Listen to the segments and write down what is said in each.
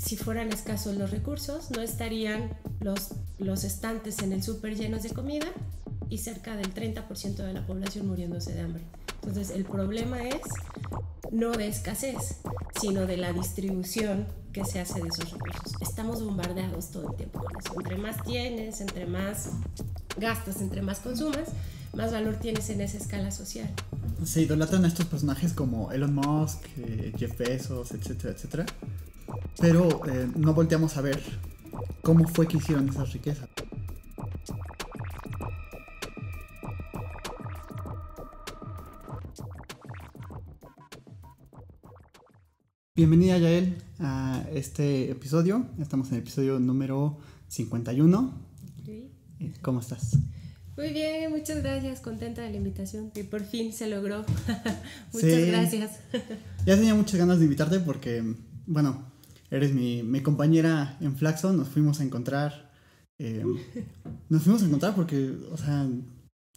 si fueran escasos los recursos, no estarían los, los estantes en el súper llenos de comida y cerca del 30% de la población muriéndose de hambre. Entonces el problema es no de escasez, sino de la distribución que se hace de esos recursos. Estamos bombardeados todo el tiempo con eso. Entre más tienes, entre más gastas, entre más consumas, más valor tienes en esa escala social. Se idolatran a estos personajes como Elon Musk, eh, Jeff Bezos, etcétera, etcétera. Pero eh, no volteamos a ver cómo fue que hicieron esas riquezas. Bienvenida Yael a este episodio. Estamos en el episodio número 51. Sí. Eh, ¿Cómo estás? Muy bien, muchas gracias, contenta de la invitación y por fin se logró. muchas Sí. gracias. Ya tenía muchas ganas de invitarte porque, bueno, eres mi, mi compañera en Flaxo, nos fuimos a encontrar. eh, nos fuimos a encontrar porque, o sea,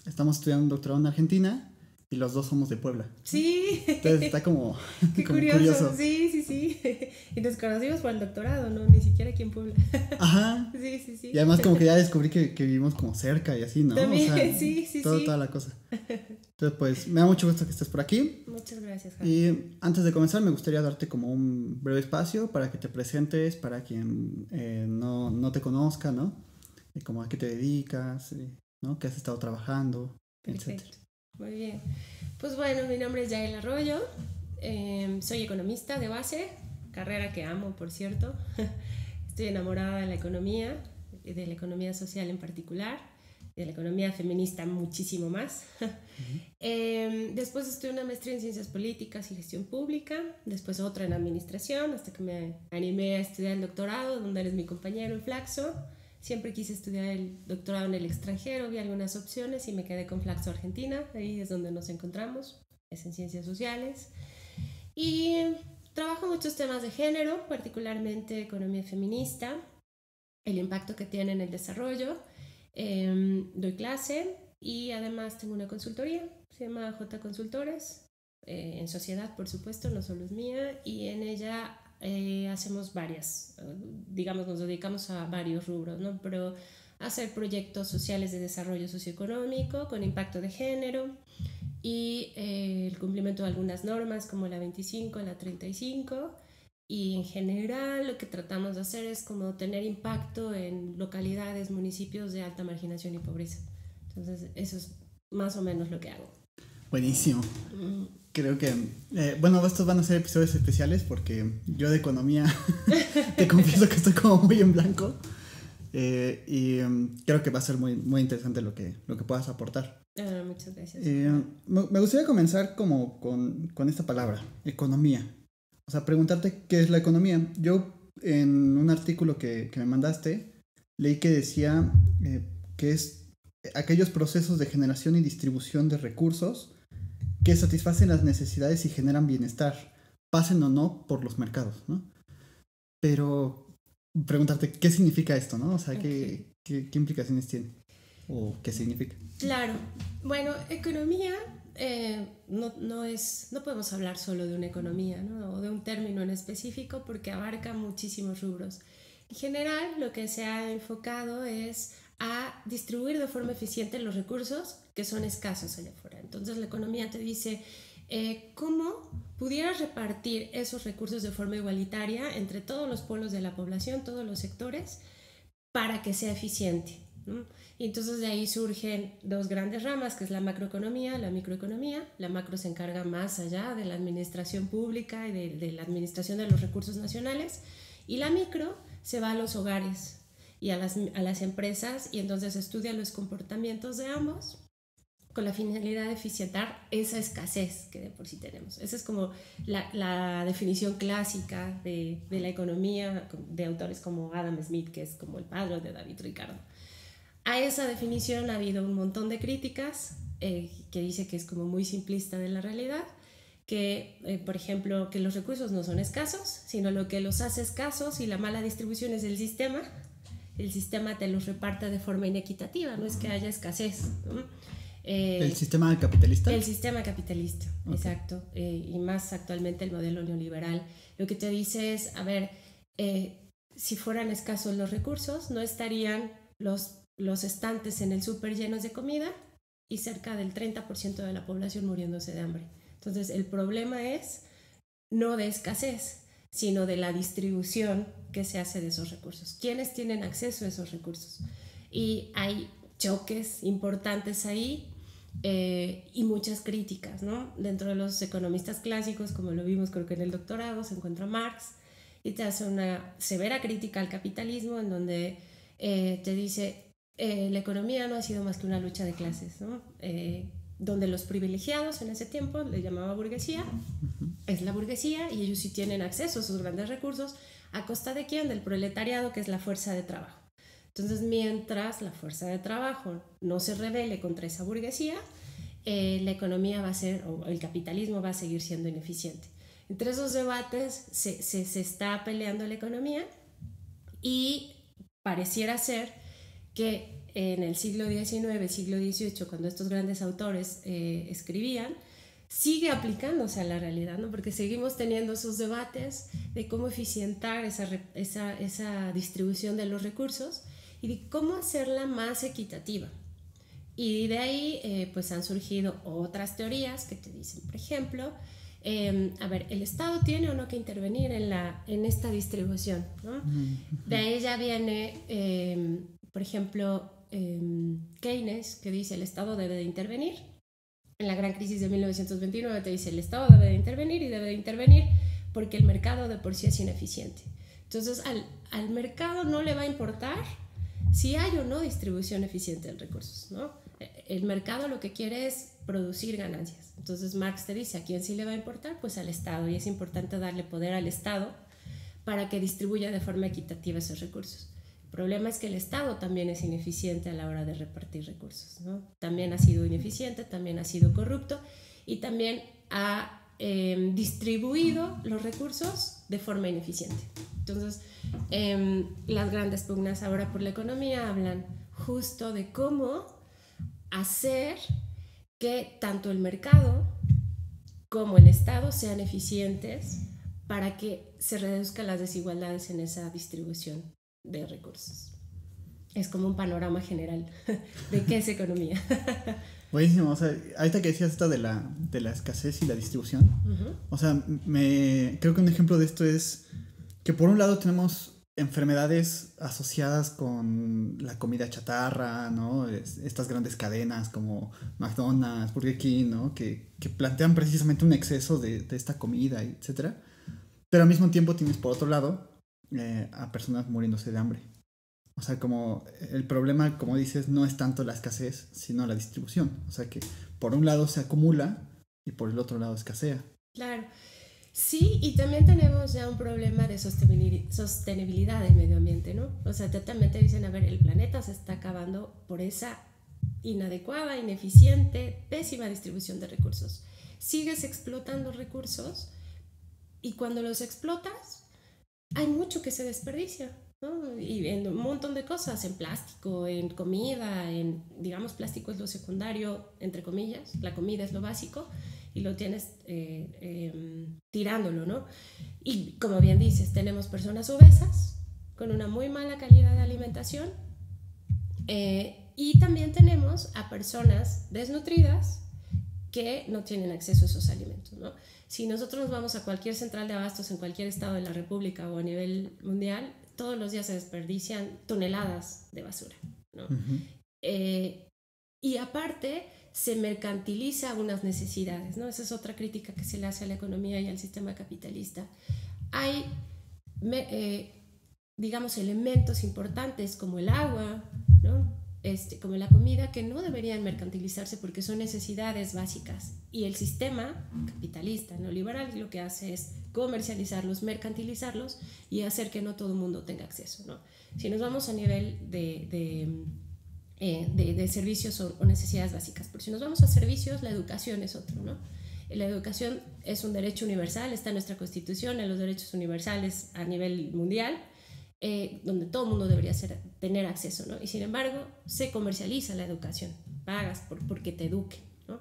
estamos estudiando un doctorado en Argentina y los dos somos de Puebla. Sí, Entonces está como, qué como curioso. Sí, sí, sí. Y nos conocimos por el doctorado, ¿no? Ni siquiera aquí en Puebla. Ajá. Sí, sí, sí. Y además como que ya descubrí que, que vivimos como cerca y así, ¿no? También, O sea, sí, sí, todo- sí. Toda la cosa. Entonces, pues, me da mucho gusto que estés por aquí. Muchas gracias, Javi. Y antes de comenzar, me gustaría darte como un breve espacio para que te presentes, para quien eh, no, no te conozca, ¿no? Y como a qué te dedicas, eh, ¿no? ¿Qué has estado trabajando, etcétera. Muy bien. Pues bueno, mi nombre es Yael Arroyo. eh, soy economista de base, carrera que amo, por cierto. Estoy enamorada de la economía, de la economía social en particular, de la economía feminista muchísimo más. Eh, después estudié una maestría en ciencias políticas y gestión pública, después otra en administración, hasta que me animé a estudiar el doctorado, donde eres mi compañero en Flaxo. Siempre quise estudiar el doctorado en el extranjero, vi algunas opciones y me quedé con Flaxo Argentina, ahí es donde nos encontramos, es en ciencias sociales. Y trabajo muchos temas de género, particularmente economía feminista, el impacto que tiene en el desarrollo. Eh, doy clase y además tengo una consultoría, se llama J Consultores, eh, en sociedad por supuesto, no solo es mía, y en ella eh, hacemos varias, digamos, nos dedicamos a varios rubros, ¿no? Pero hacer proyectos sociales de desarrollo socioeconómico con impacto de género y eh, el cumplimiento de algunas normas como la 25, la 35 y en general lo que tratamos de hacer es como tener impacto en localidades, municipios de alta marginación y pobreza. Entonces eso es más o menos lo que hago. Buenísimo. Mm, Creo que, eh, bueno, estos van a ser episodios especiales porque yo de economía te confieso que estoy como muy en blanco. Eh, y em, creo que va a ser muy, muy interesante lo que, lo que puedas aportar. ah, muchas gracias. Eh, me me gustaría comenzar como con, con esta palabra, economía. O sea, preguntarte qué es la economía. Yo en un artículo que, que me mandaste leí que decía que es aquellos procesos de generación y distribución de recursos que satisfacen las necesidades y generan bienestar, pasen o no por los mercados, ¿no? Pero preguntarte qué significa esto, ¿no? O sea, qué, qué, qué implicaciones tiene o qué significa. Claro, bueno, economía eh, no, no es, no podemos hablar solo de una economía ¿no? o de un término en específico porque abarca muchísimos rubros. En general, lo que se ha enfocado es a distribuir de forma eficiente los recursos que son escasos allá afuera. Entonces, la economía te dice eh, cómo pudieras repartir esos recursos de forma igualitaria entre todos los polos de la población, todos los sectores, para que sea eficiente. Y entonces de ahí surgen dos grandes ramas, que es la macroeconomía, la microeconomía. La macro se encarga más allá de la administración pública y de, de la administración de los recursos nacionales. Y la micro se va a los hogares y a las, a las empresas y entonces estudia los comportamientos de ambos con la finalidad de eficientar esa escasez que de por sí tenemos. Esa es como la, la definición clásica de, de, la economía de autores como Adam Smith, que es como el padre de David Ricardo. A esa definición ha habido un montón de críticas eh, que dice que es como muy simplista de la realidad, que, eh, por ejemplo, que los recursos no son escasos, sino lo que los hace escasos y la mala distribución es el sistema. El sistema te los reparte de forma inequitativa, no es que haya escasez. ¿no? Eh, ¿El sistema capitalista? El sistema capitalista, okay. exacto. Eh, y más actualmente el modelo neoliberal. Lo que te dice es, a ver, eh, si fueran escasos los recursos, no estarían los, los estantes en el súper llenos de comida y cerca del 30% de la población muriéndose de hambre. Entonces, el problema es no de escasez, sino de la distribución que se hace de esos recursos. ¿Quiénes tienen acceso a esos recursos? Y hay choques importantes ahí eh, y muchas críticas, ¿no? Dentro de los economistas clásicos, como lo vimos creo que en el doctorado, se encuentra Marx y te hace una severa crítica al capitalismo en donde eh, te dice, eh, la economía no ha sido más que una lucha de clases, ¿no? Donde los privilegiados en ese tiempo le llamaba burguesía, es la burguesía y ellos sí tienen acceso a esos grandes recursos a costa de quién? Del proletariado, que es la fuerza de trabajo. Entonces, mientras la fuerza de trabajo no se rebele contra esa burguesía, eh, la economía va a ser, o el capitalismo va a seguir siendo ineficiente. Entre esos debates se, se, se está peleando la economía y pareciera ser que en el siglo XIX, siglo XVIII, cuando estos grandes autores eh, escribían, sigue aplicándose a la realidad, ¿no? porque seguimos teniendo esos debates de cómo eficientar esa, esa, esa distribución de los recursos y de cómo hacerla más equitativa. Y de ahí eh, pues han surgido otras teorías que te dicen, por ejemplo, em, a ver, el Estado tiene o no que intervenir en, la, en esta distribución. ¿no? De ahí ya viene, em, por ejemplo, Em, Keynes, que dice el Estado debe de intervenir. En la gran crisis de 1929 te dice el Estado debe de intervenir y debe de intervenir porque el mercado de por sí es ineficiente. Entonces al, al mercado no le va a importar si hay o no distribución eficiente de recursos. ¿no? El mercado lo que quiere es producir ganancias. Entonces Marx te dice, ¿a quién sí le va a importar? Pues al Estado. Y es importante darle poder al Estado para que distribuya de forma equitativa esos recursos. El problema es que el Estado también es ineficiente a la hora de repartir recursos. ¿no? También ha sido ineficiente, también ha sido corrupto y también ha em, distribuido los recursos de forma ineficiente. Entonces, em, las grandes pugnas ahora por la economía hablan justo de cómo hacer que tanto el mercado como el Estado sean eficientes para que se reduzcan las desigualdades en esa distribución de recursos. Es como un panorama general de qué es economía. Buenísimo, o sea, ahorita que decías esto de la, de la escasez y la distribución, o sea, me, creo que un ejemplo de esto es que por un lado tenemos enfermedades asociadas con la comida chatarra, ¿no? estas grandes cadenas como McDonald's, Burger King, ¿no? Que, que plantean precisamente un exceso de, de esta comida, etc. Pero al mismo tiempo tienes por otro lado eh, a personas muriéndose de hambre. O sea, como el problema, como dices, no es tanto la escasez, sino la distribución. O sea, que por un lado se acumula y por el otro lado escasea. Claro. Sí, y también tenemos ya un problema de sostenibilidad del medio ambiente, ¿no? O sea, totalmente dicen, a ver, el planeta se está acabando por esa inadecuada, ineficiente, pésima distribución de recursos. Sigues explotando recursos y cuando los explotas, hay mucho que se desperdicia, ¿no? Y en un montón de cosas, en plástico, en comida, en, digamos, plástico es lo secundario, entre comillas, la comida es lo básico y lo tienes eh, em, tirándolo, ¿no? Y como bien dices, tenemos personas obesas con una muy mala calidad de alimentación eh, y también tenemos a personas desnutridas que no tienen acceso a esos alimentos, ¿no? Si nosotros nos vamos a cualquier central de abastos en cualquier estado de la República o a nivel mundial, todos los días se desperdician toneladas de basura. ¿no? Eh, y aparte, se mercantiliza unas necesidades. ¿no? Esa es otra crítica que se le hace a la economía y al sistema capitalista. Hay, eh, digamos, elementos importantes como el agua, ¿no? Este, como la comida, que no deberían mercantilizarse porque son necesidades básicas. Y el sistema capitalista, neoliberal, lo que hace es comercializarlos, mercantilizarlos y hacer que no todo el mundo tenga acceso. Si nos vamos a nivel de, de, eh, servicios o, necesidades básicas, por si nos vamos a servicios, la educación es otro. La educación es un derecho universal, está en nuestra constitución, en los derechos universales a nivel mundial eh, donde todo el mundo debería ser, tener acceso, ¿no? Y sin embargo, se comercializa la educación, pagas por, porque te eduquen, ¿no?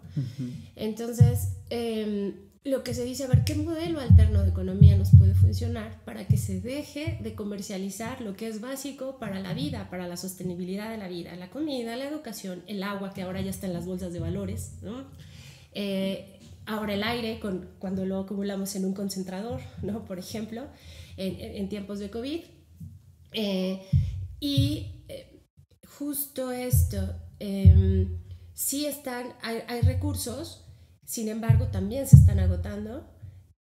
Entonces, em, lo que se dice, a ver, ¿qué modelo alterno de economía nos puede funcionar para que se deje de comercializar lo que es básico para la vida, para la sostenibilidad de la vida? La comida, la educación, el agua, que ahora ya está en las bolsas de valores, ¿no? Eh, ahora el aire, con, cuando lo acumulamos en un concentrador, ¿no? Por ejemplo, en, en tiempos de COVID. Eh, y eh, justo esto, eh, sí están, hay, recursos sin embargo, también se están agotando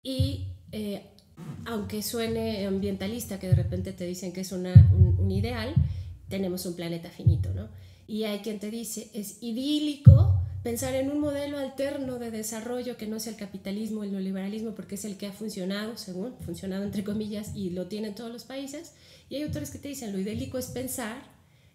y eh, aunque suene ambientalista, que de repente te dicen que es una, un, ideal, tenemos un planeta finito, ¿no? Y hay quien te dice, es idílico pensar en un modelo alterno de desarrollo que no sea el capitalismo, el neoliberalismo, porque es el que ha funcionado, según, funcionado entre comillas, y lo tienen todos los países. Y hay autores que te dicen, lo idílico es pensar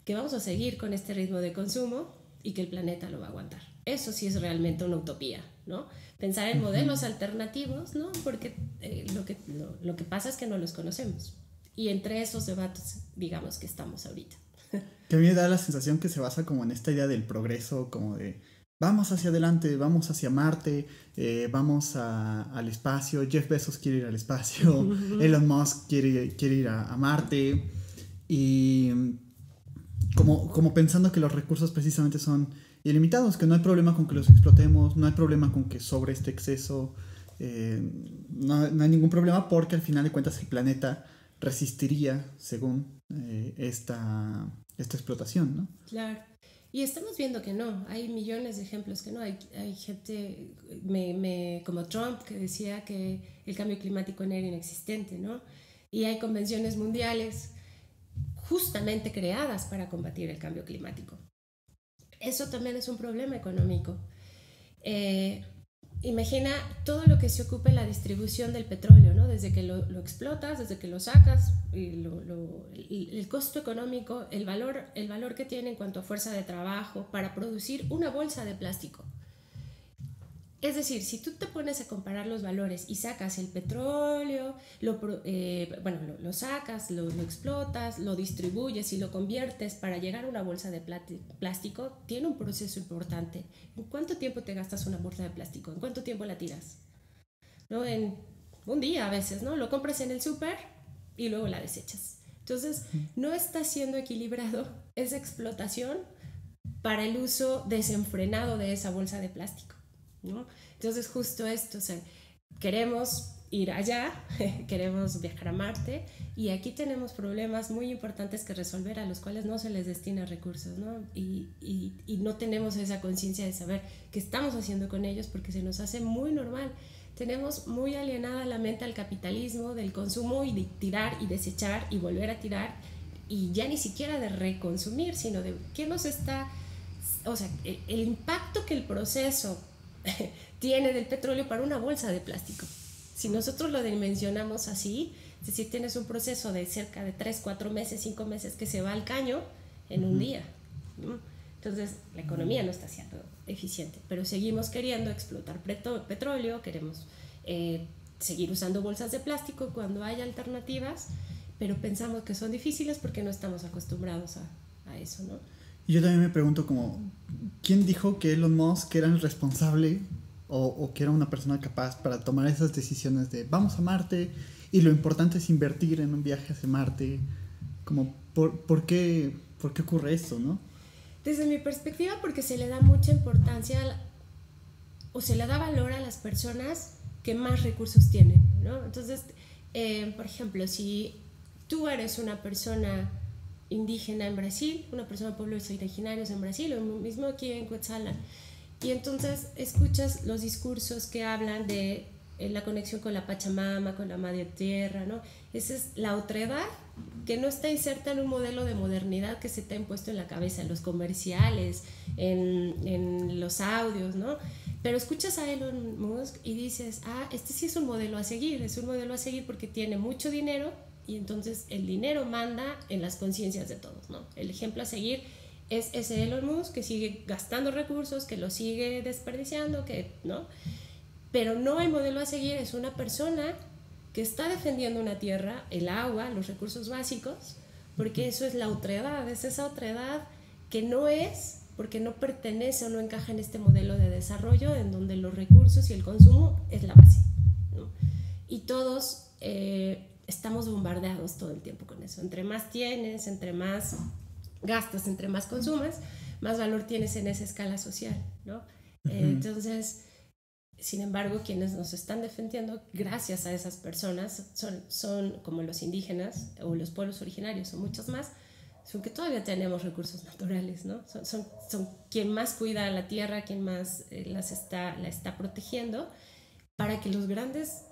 que vamos a seguir con este ritmo de consumo y que el planeta lo va a aguantar. Eso sí es realmente una utopía, ¿no? Pensar en modelos alternativos, ¿no? Porque eh, lo, que, lo, que pasa es que no los conocemos. Y entre esos debates, digamos que estamos ahorita. Que a mí me da la sensación que se basa como en esta idea del progreso, como de vamos hacia adelante, vamos hacia Marte, eh, vamos al espacio, Jeff Bezos quiere ir al espacio, Elon Musk quiere, quiere ir a, a, Marte, y como, como pensando que los recursos precisamente son ilimitados, que no hay problema con que los explotemos, no hay problema con que sobre este exceso, eh, no, no, hay ningún problema porque al final de cuentas el planeta resistiría según eh, esta, esta explotación, ¿no? Claro. Y estamos viendo que no, hay millones de ejemplos que no, hay, hay gente me, me, como Trump que decía que el cambio climático era inexistente, ¿no? Y hay convenciones mundiales justamente creadas para combatir el cambio climático. Eso también es un problema económico. Eh, imagina todo lo que se ocupa en la distribución del petróleo, ¿no? Desde que lo, explotas, desde que lo sacas, y el costo económico, el valor, el valor que tiene en cuanto a fuerza de trabajo para producir una bolsa de plástico. Es decir, si tú te pones a comparar los valores y sacas el petróleo, lo, eh, bueno, lo, sacas, lo, explotas, lo distribuyes y lo conviertes para llegar a una bolsa de plástico, tiene un proceso importante. ¿En cuánto tiempo te gastas una bolsa de plástico? ¿En cuánto tiempo la tiras? ¿No? En un día a veces, ¿no? Lo compras en el súper y luego la desechas. Entonces, no está siendo equilibrado esa explotación para el uso desenfrenado de esa bolsa de plástico. Entonces justo esto, o sea, queremos ir allá, queremos viajar a Marte y aquí tenemos problemas muy importantes que resolver a los cuales no se les destina recursos, ¿no? Y, y, y no tenemos esa conciencia de saber qué estamos haciendo con ellos porque se nos hace muy normal. Tenemos muy alienada la mente al capitalismo, del consumo y de tirar y desechar y volver a tirar y ya ni siquiera de reconsumir, sino de qué nos está, o sea, el impacto que el proceso tiene del petróleo para una bolsa de plástico. Si nosotros lo dimensionamos así, es decir, tienes un proceso de cerca de 3, 4 meses, 5 meses que se va al caño en un día. Entonces, la economía no está siendo eficiente, pero seguimos queriendo explotar petróleo, queremos eh, seguir usando bolsas de plástico cuando hay alternativas, pero pensamos que son difíciles porque no estamos acostumbrados a, a eso, ¿no? Y yo también me pregunto como, ¿quién dijo que Elon Musk era el responsable o, o, que era una persona capaz para tomar esas decisiones de vamos a Marte y lo importante es invertir en un viaje hacia Marte? Como, ¿por, por, qué, ¿por qué ocurre esto, no? Desde mi perspectiva, porque se le da mucha importancia o se le da valor a las personas que más recursos tienen, ¿no? Entonces, eh, por ejemplo, si tú eres una persona indígena en Brasil, una persona de pueblos originarios en Brasil, o mismo aquí en Quetzalán. Y entonces escuchas los discursos que hablan de eh, la conexión con la Pachamama, con la Madre Tierra, ¿no? Esa es la otredad que no está inserta en un modelo de modernidad que se te ha impuesto en la cabeza, en los comerciales, en, en los audios, ¿no? Pero escuchas a Elon Musk y dices, ah, este sí es un modelo a seguir, es un modelo a seguir porque tiene mucho dinero, y entonces el dinero manda en las conciencias de todos, ¿no? El ejemplo a seguir es ese Elon Musk que sigue gastando recursos, que lo sigue desperdiciando, que, ¿no? Pero no el modelo a seguir es una persona que está defendiendo una tierra, el agua, los recursos básicos, porque eso es la otredad, es esa otredad que no es porque no pertenece o no encaja en este modelo de desarrollo en donde los recursos y el consumo es la base. Y todos eh, estamos bombardeados todo el tiempo con eso. Entre más tienes, entre más gastas, entre más consumas, más valor tienes en esa escala social. ¿no? entonces, sin embargo, quienes nos están defendiendo, gracias a esas personas, son, son como los indígenas o los pueblos originarios o muchos más, son que todavía tenemos recursos naturales, ¿no? Son, son, son quien más cuida a la tierra, quien más eh, las está, la está protegiendo, para que los grandes,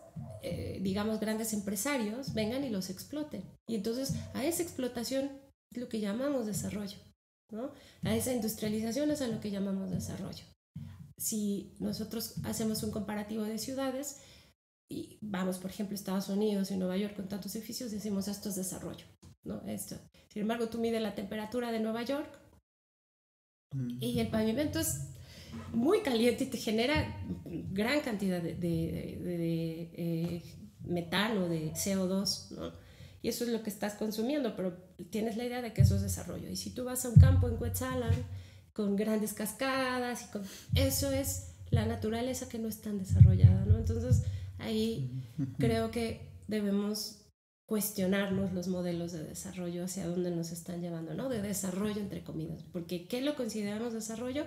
eh, digamos, grandes empresarios vengan y los exploten. Y entonces a esa explotación es lo que llamamos desarrollo, ¿no? A esa industrialización es a lo que llamamos desarrollo si nosotros hacemos un comparativo de ciudades y vamos, por ejemplo, a Estados Unidos y Nueva York con tantos edificios, decimos esto es desarrollo, ¿no? Esto. Sin embargo, tú mides la temperatura de Nueva York mm. y el pavimento es muy caliente y te genera gran cantidad de, de, eh, metano, de CO2, ¿no? Y eso es lo que estás consumiendo, pero tienes la idea de que eso es desarrollo. Y si tú vas a un campo en Quetzalan, con grandes cascadas, y con... eso es la naturaleza que no es tan desarrollada, ¿no? Entonces ahí creo que debemos cuestionarnos los modelos de desarrollo hacia dónde nos están llevando, ¿no? De desarrollo entre comillas, porque ¿qué lo consideramos desarrollo?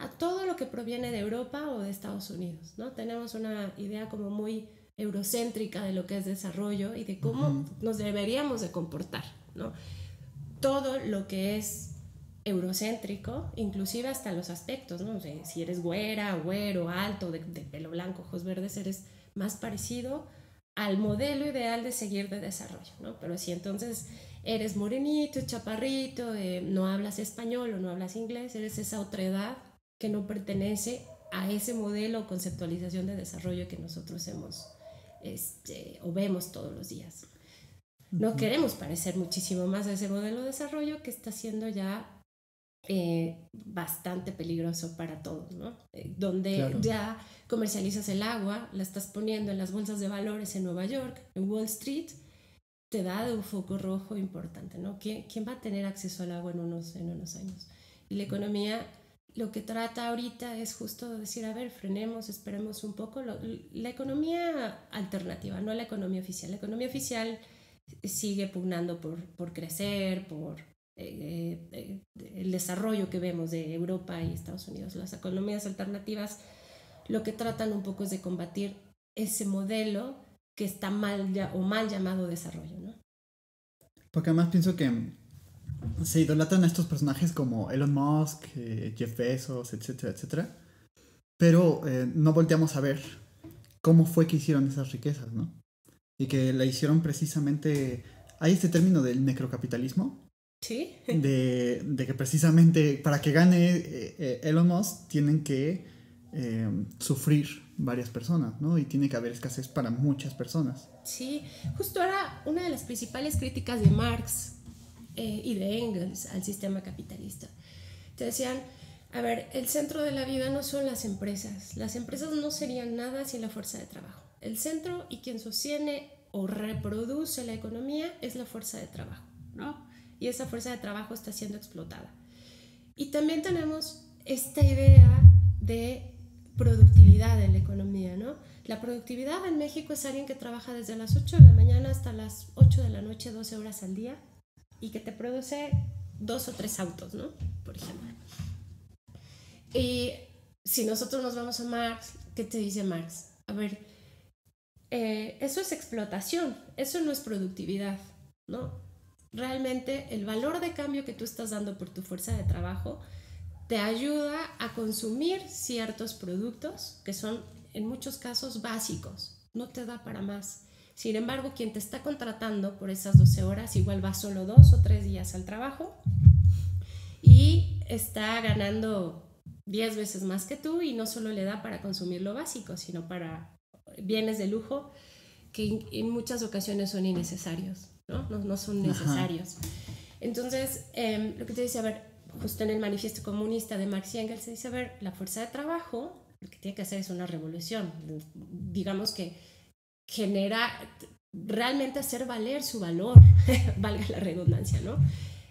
A todo lo que proviene de Europa o de Estados Unidos, ¿no? Tenemos una idea como muy eurocéntrica de lo que es desarrollo y de cómo nos deberíamos de comportar, ¿no? Todo lo que es eurocéntrico, inclusive hasta los aspectos, ¿no? si eres güera, güero, alto, de, pelo blanco, ojos verdes, eres más parecido al modelo ideal de seguir de desarrollo, ¿no? Pero si entonces eres morenito, chaparrito, eh, no hablas español o no hablas inglés, eres esa otra edad que no pertenece a ese modelo o conceptualización de desarrollo que nosotros hemos este, o vemos todos los días. No queremos parecer muchísimo más a ese modelo de desarrollo que está siendo ya eh, bastante peligroso para todos, ¿no? Eh, donde ya comercializas el agua, la estás poniendo en las bolsas de valores en Nueva York, en Wall Street, te da de un foco rojo importante, ¿no? ¿Quién, ¿Quién, va a tener acceso al agua en unos, en unos años? Y la economía lo que trata ahorita es justo decir, a ver, frenemos, esperemos un poco. la economía alternativa, no la economía oficial. La economía oficial sigue pugnando por, por crecer, por eh, eh, el desarrollo que vemos de Europa y Estados Unidos. Las economías alternativas lo que tratan un poco es de combatir ese modelo que está mal ya, o mal llamado desarrollo, ¿no? Porque además pienso que se idolatran a estos personajes como Elon Musk, eh, Jeff Bezos, etcétera, etcétera, pero no volteamos a ver cómo fue que hicieron esas riquezas, ¿no? Y que la hicieron precisamente... Hay este término del necrocapitalismo, Sí. De, de, que precisamente para que gane eh, eh, Elon Musk tienen que eh, sufrir varias personas, ¿no? Y tiene que haber escasez para muchas personas. Sí, justo ahora una de las principales críticas de Marx y de Engels al sistema capitalista. Te decían, a ver, el centro de la vida no son las empresas. Las empresas no serían nada sin la fuerza de trabajo. El centro y quien sostiene o reproduce la economía es la fuerza de trabajo, ¿no? y esa fuerza de trabajo está siendo explotada. Y también tenemos esta idea de productividad en la economía, ¿no? La productividad en México es alguien que trabaja desde las 8 de la mañana hasta las 8 de la noche, 12 horas al día, y que te produce dos o tres autos, ¿no? Por ejemplo. Y si nosotros nos vamos a Marx, ¿qué te dice Marx? A ver, eh, eso es explotación, eso no es productividad, ¿no? realmente el valor de cambio que tú estás dando por tu fuerza de trabajo te ayuda a consumir ciertos productos que son en muchos casos básicos, no te da para más. Sin embargo, quien te está contratando por esas 12 horas igual va solo dos o tres días al trabajo y está ganando 10 veces más que tú y no solo le da para consumir lo básico, sino para bienes de lujo que en muchas ocasiones son innecesarios. ¿no? No, son necesarios. Entonces, em, lo que te dice, a ver, justo en el manifiesto comunista de Marx y Engels se dice, a ver, la fuerza de trabajo lo que tiene que hacer es una revolución, digamos que genera, realmente hacer valer su valor, valga la redundancia, ¿no?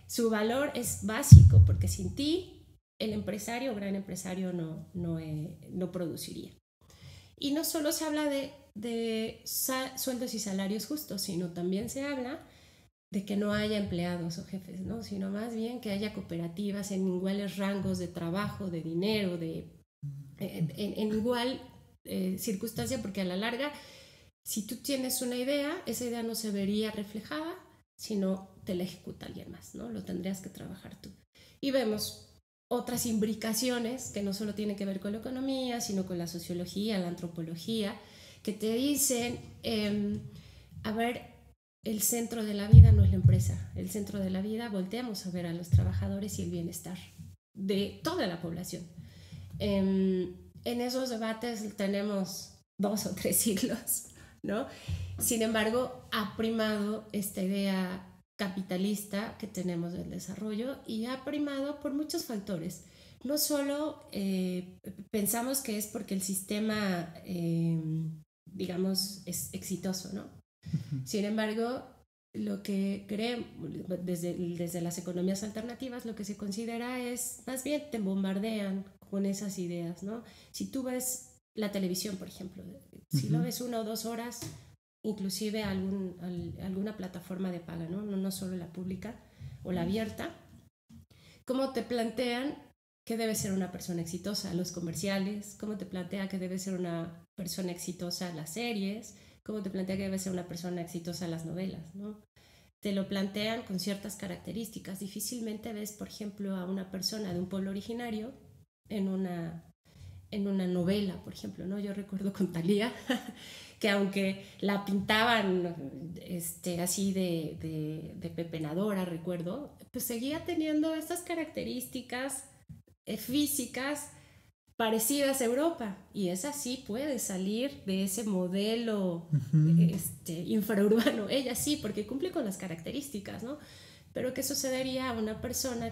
Su valor es básico, porque sin ti el empresario gran empresario no, no, eh, no produciría. Y no solo se habla de, de sueldos y salarios justos, sino también se habla de que no haya empleados o jefes, ¿no? sino más bien que haya cooperativas en iguales rangos de trabajo, de dinero, de, en, en, igual eh, circunstancia, porque a la larga, si tú tienes una idea, esa idea no se vería reflejada, sino te la ejecuta alguien más, ¿no? Lo tendrías que trabajar tú. Y vemos otras imbricaciones que no solo tienen que ver con la economía, sino con la sociología, la antropología, que te dicen, em, a ver, el centro de la vida no es la empresa, el centro de la vida volteamos a ver a los trabajadores y el bienestar de toda la población. Em, en esos debates tenemos dos o tres siglos, ¿no? Sin embargo, ha primado esta idea capitalista que tenemos del desarrollo y ha primado por muchos factores. No solo eh, pensamos que es porque el sistema, em, digamos, es exitoso, ¿no? Sin embargo, lo que creemos desde, desde las economías alternativas, lo que se considera es, más bien te bombardean con esas ideas, ¿no? Si tú ves la televisión, por ejemplo, si lo ves una o dos horas, inclusive algún, alguna plataforma de paga, ¿no? ¿no? No solo la pública o la abierta, ¿cómo te plantean que debe ser una persona exitosa? Los comerciales, ¿cómo te plantea que debe ser una persona exitosa las series? cómo te plantea que debe ser una persona exitosa las novelas, ¿no? Te lo plantean con ciertas características. Difícilmente ves, por ejemplo, a una persona de un pueblo originario en una, en una novela, por ejemplo, ¿no? Yo recuerdo con Talía que aunque la pintaban este, así de, de, de pepenadora, recuerdo, pues seguía teniendo estas características eh, físicas parecidas a Europa. Y esa sí puede salir de ese modelo este, infraurbano. Ella sí, porque cumple con las características, ¿no? Pero ¿qué sucedería a una persona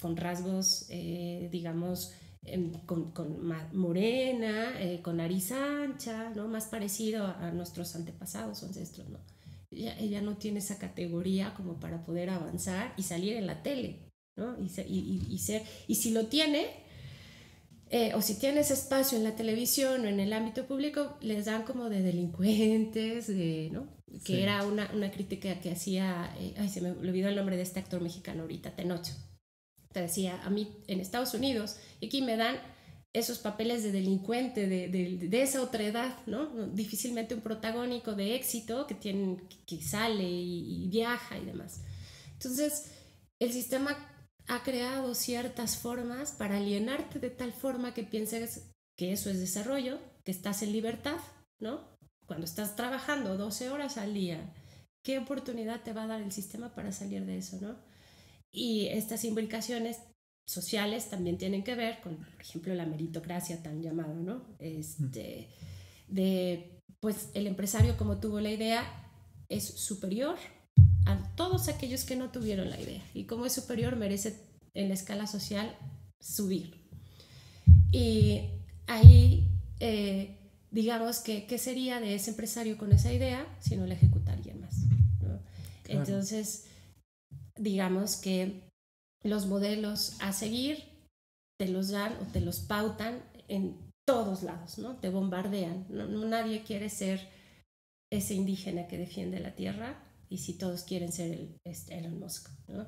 con rasgos, eh, digamos, em, con, con morena, eh, con nariz ancha, ¿no? Más parecido a, nuestros antepasados o ancestros, ¿no? Ella, ella, no tiene esa categoría como para poder avanzar y salir en la tele, ¿no? Y, y, y ser, y si lo tiene, eh, o si tienes espacio en la televisión o en el ámbito público, les dan como de delincuentes, de, ¿no? Que era una, una, crítica que hacía, eh, ay, se me olvidó el nombre de este actor mexicano ahorita, Tenocho. Te decía, a mí en Estados Unidos, y aquí me dan esos papeles de delincuente de, de, de, esa otra edad, ¿no? Difícilmente un protagónico de éxito que, tiene, que sale y, y viaja y demás. Entonces, el sistema ha creado ciertas formas para alienarte de tal forma que pienses que eso es desarrollo, que estás en libertad, ¿no? Cuando estás trabajando 12 horas al día, ¿qué oportunidad te va a dar el sistema para salir de eso, ¿no? Y estas implicaciones sociales también tienen que ver con, por ejemplo, la meritocracia tan llamada, ¿no? Este, de, pues el empresario como tuvo la idea es superior a todos aquellos que no tuvieron la idea y como es superior merece en la escala social subir. Y ahí, eh, digamos que, ¿qué sería de ese empresario con esa idea si no la ejecuta alguien más? Entonces, digamos que los modelos a seguir te los dan o te los pautan en todos lados, ¿no? Te bombardean. No, nadie quiere ser ese indígena que defiende la tierra y si todos quieren ser el, este, Elon Musk, ¿no?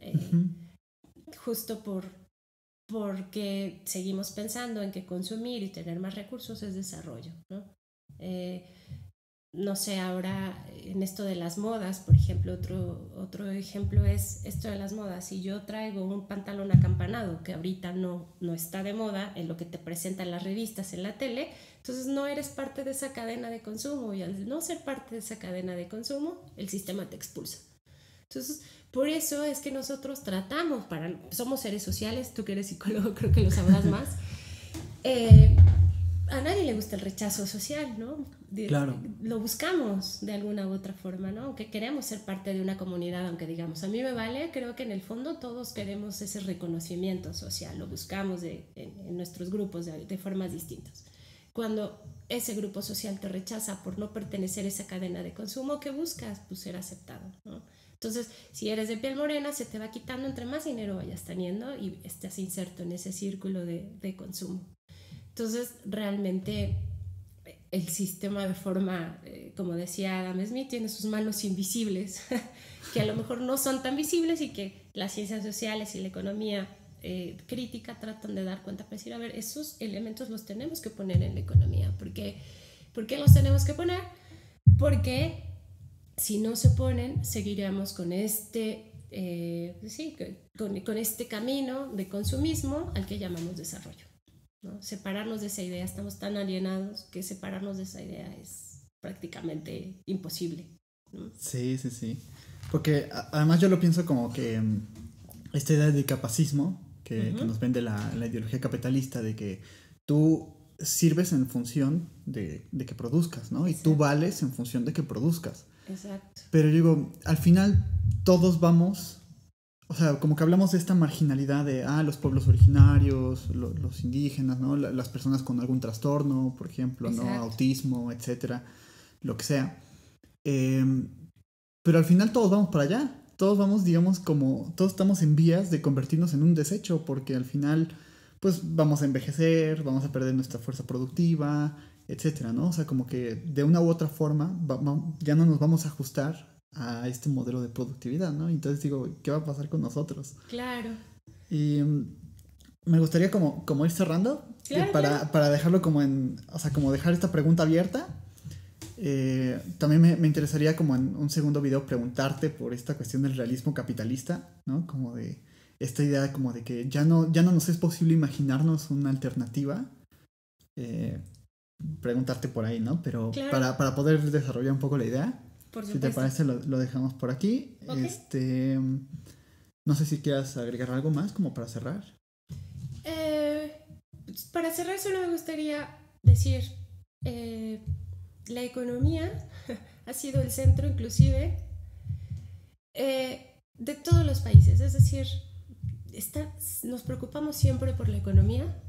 Eh, justo por porque seguimos pensando en que consumir y tener más recursos es desarrollo, ¿no? Eh, no sé, ahora en esto de las modas, por ejemplo, otro, otro ejemplo es esto de las modas. Si yo traigo un pantalón acampanado que ahorita no, no está de moda en lo que te presentan las revistas, en la tele, entonces no eres parte de esa cadena de consumo y al no ser parte de esa cadena de consumo, el sistema te expulsa. Entonces, por eso es que nosotros tratamos, para, somos seres sociales, tú que eres psicólogo creo que lo sabrás más, eh, a nadie le gusta el rechazo social, ¿no? claro. Lo buscamos de alguna u otra forma, ¿no? Aunque queremos ser parte de una comunidad, aunque digamos, a mí me vale, creo que en el fondo todos queremos ese reconocimiento social, lo buscamos de, en, nuestros grupos de, de, formas distintas. Cuando ese grupo social te rechaza por no pertenecer a esa cadena de consumo, ¿qué buscas? Pues ser aceptado, ¿no? Entonces, si eres de piel morena, se te va quitando entre más dinero vayas teniendo y estás inserto en ese círculo de, de consumo. Entonces, realmente el sistema de forma, eh, como decía Adam Smith, tiene sus manos invisibles, que a lo mejor no son tan visibles y que las ciencias sociales y la economía eh, crítica tratan de dar cuenta para decir, a ver, esos elementos los tenemos que poner en la economía. ¿Por qué, ¿Por qué los tenemos que poner? Porque si no se ponen, seguiremos con este, eh, sí, con, con este camino de consumismo al que llamamos desarrollo. ¿No? Separarnos de esa idea, estamos tan alienados que separarnos de esa idea es prácticamente imposible. Sí, sí, sí. Porque además yo lo pienso como que mm, esta idea de capacismo que, nos vende la, la, ideología capitalista de que tú sirves en función de, de que produzcas, ¿no? Y tú vales en función de que produzcas. Exacto. Pero digo, al final todos vamos o sea, como que hablamos de esta marginalidad de, ah, los pueblos originarios, los indígenas, ¿no? las personas con algún trastorno, por ejemplo, ¿no? Autismo, etcétera, lo que sea. Em, pero al final todos vamos para allá. Todos vamos, digamos, como, todos estamos en vías de convertirnos en un desecho, porque al final, pues vamos a envejecer, vamos a perder nuestra fuerza productiva, etcétera, ¿no? O sea, como que de una u otra forma ya no nos vamos a ajustar a este modelo de productividad, ¿no? Entonces digo, ¿qué va a pasar con nosotros? Claro. Y mm, me gustaría como, como ir cerrando para, para, dejarlo como en, o sea, como dejar esta pregunta abierta. Eh, también me, me, interesaría como en un segundo video preguntarte por esta cuestión del realismo capitalista, ¿no? Como de esta idea como de que ya no, ya no nos es posible imaginarnos una alternativa. Eh, preguntarte por ahí, ¿no? Pero para, para poder desarrollar un poco la idea. Si te parece, lo, dejamos por aquí. Este, no sé si quieras agregar algo más como para cerrar. Eh, para cerrar solo me gustaría decir, eh, la economía ha sido el centro inclusive eh, de todos los países. Es decir, está, nos preocupamos siempre por la economía,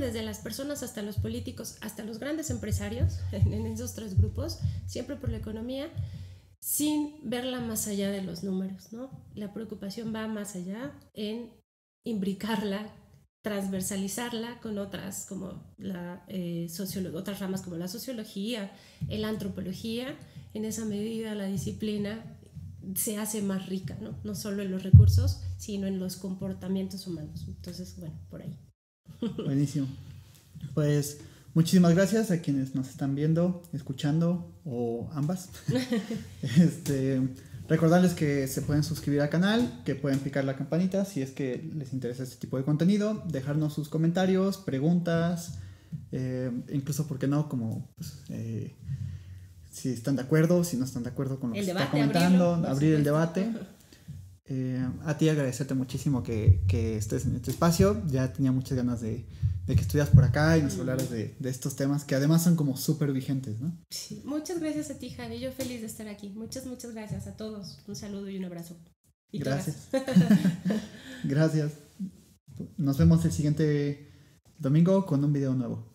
desde las personas hasta los políticos, hasta los grandes empresarios, en esos tres grupos, siempre por la economía, sin verla más allá de los números, ¿no? La preocupación va más allá en imbricarla, transversalizarla con otras como la eh, otras ramas como la sociología, la antropología. En esa medida la disciplina se hace más rica, ¿no? No solo en los recursos, sino en los comportamientos humanos. Entonces, bueno, por ahí. Buenísimo. Pues muchísimas gracias a quienes nos están viendo, escuchando o ambas. este, recordarles que se pueden suscribir al canal, que pueden picar la campanita si es que les interesa este tipo de contenido, dejarnos sus comentarios, preguntas, eh, incluso, ¿por qué no? Como pues, eh, si están de acuerdo, si no están de acuerdo con lo que se está comentando, abrir el debate. Eh, a ti agradecerte muchísimo que, que, estés en este espacio. Ya tenía muchas ganas de, de que estuvieras por acá y nos hablaras de, de estos temas que además son como súper vigentes, ¿no? Sí, muchas gracias a ti, Javi. Yo feliz de estar aquí. Muchas, muchas gracias a todos. Un saludo y un abrazo. gracias. gracias. Nos vemos el siguiente domingo con un video nuevo.